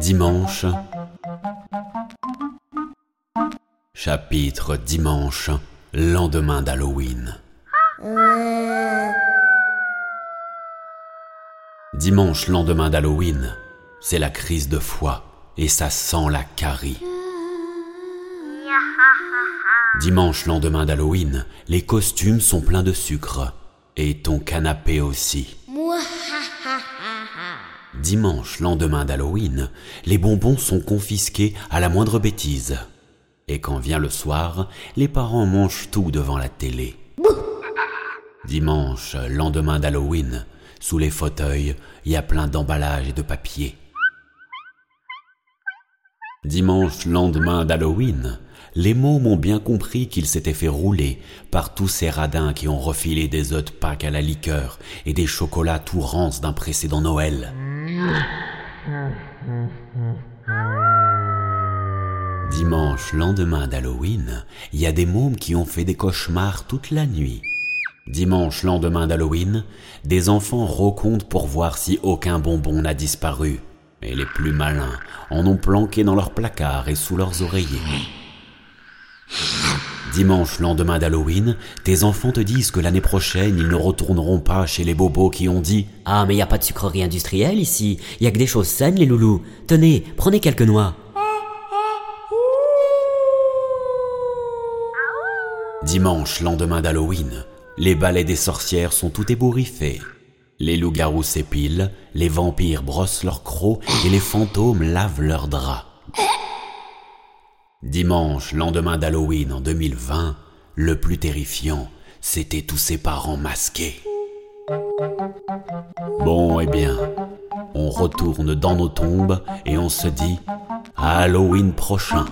Dimanche. Chapitre dimanche, lendemain d'Halloween. Dimanche, lendemain d'Halloween, c'est la crise de foie et ça sent la carie. Dimanche, lendemain d'Halloween, les costumes sont pleins de sucre et ton canapé aussi. Dimanche, lendemain d'Halloween, les bonbons sont confisqués à la moindre bêtise. Et quand vient le soir, les parents mangent tout devant la télé. Dimanche, lendemain d'Halloween, sous les fauteuils, il y a plein d'emballages et de papier. Dimanche, lendemain d'Halloween, les mômes ont bien compris qu'ils s'étaient fait rouler par tous ces radins qui ont refilé des œufs de Pâques à la liqueur et des chocolats tout rances d'un précédent Noël. Dimanche, lendemain d'Halloween, il y a des mômes qui ont fait des cauchemars toute la nuit. Dimanche, lendemain d'Halloween, des enfants recomptent pour voir si aucun bonbon n'a disparu. Et les plus malins en ont planqué dans leurs placards et sous leurs oreillers. Dimanche, lendemain d'Halloween, tes enfants te disent que l'année prochaine, ils ne retourneront pas chez les bobos qui ont dit Ah, mais y a pas de sucrerie industrielle ici. Y a que des choses saines, les loulous. Tenez, prenez quelques noix. Dimanche, lendemain d'Halloween, les balais des sorcières sont tout ébouriffés. Les loups-garous s'épilent, les vampires brossent leurs crocs et les fantômes lavent leurs draps. Dimanche, lendemain d'Halloween en 2020, le plus terrifiant, c'était tous ses parents masqués. Bon, eh bien, on retourne dans nos tombes et on se dit à Halloween prochain.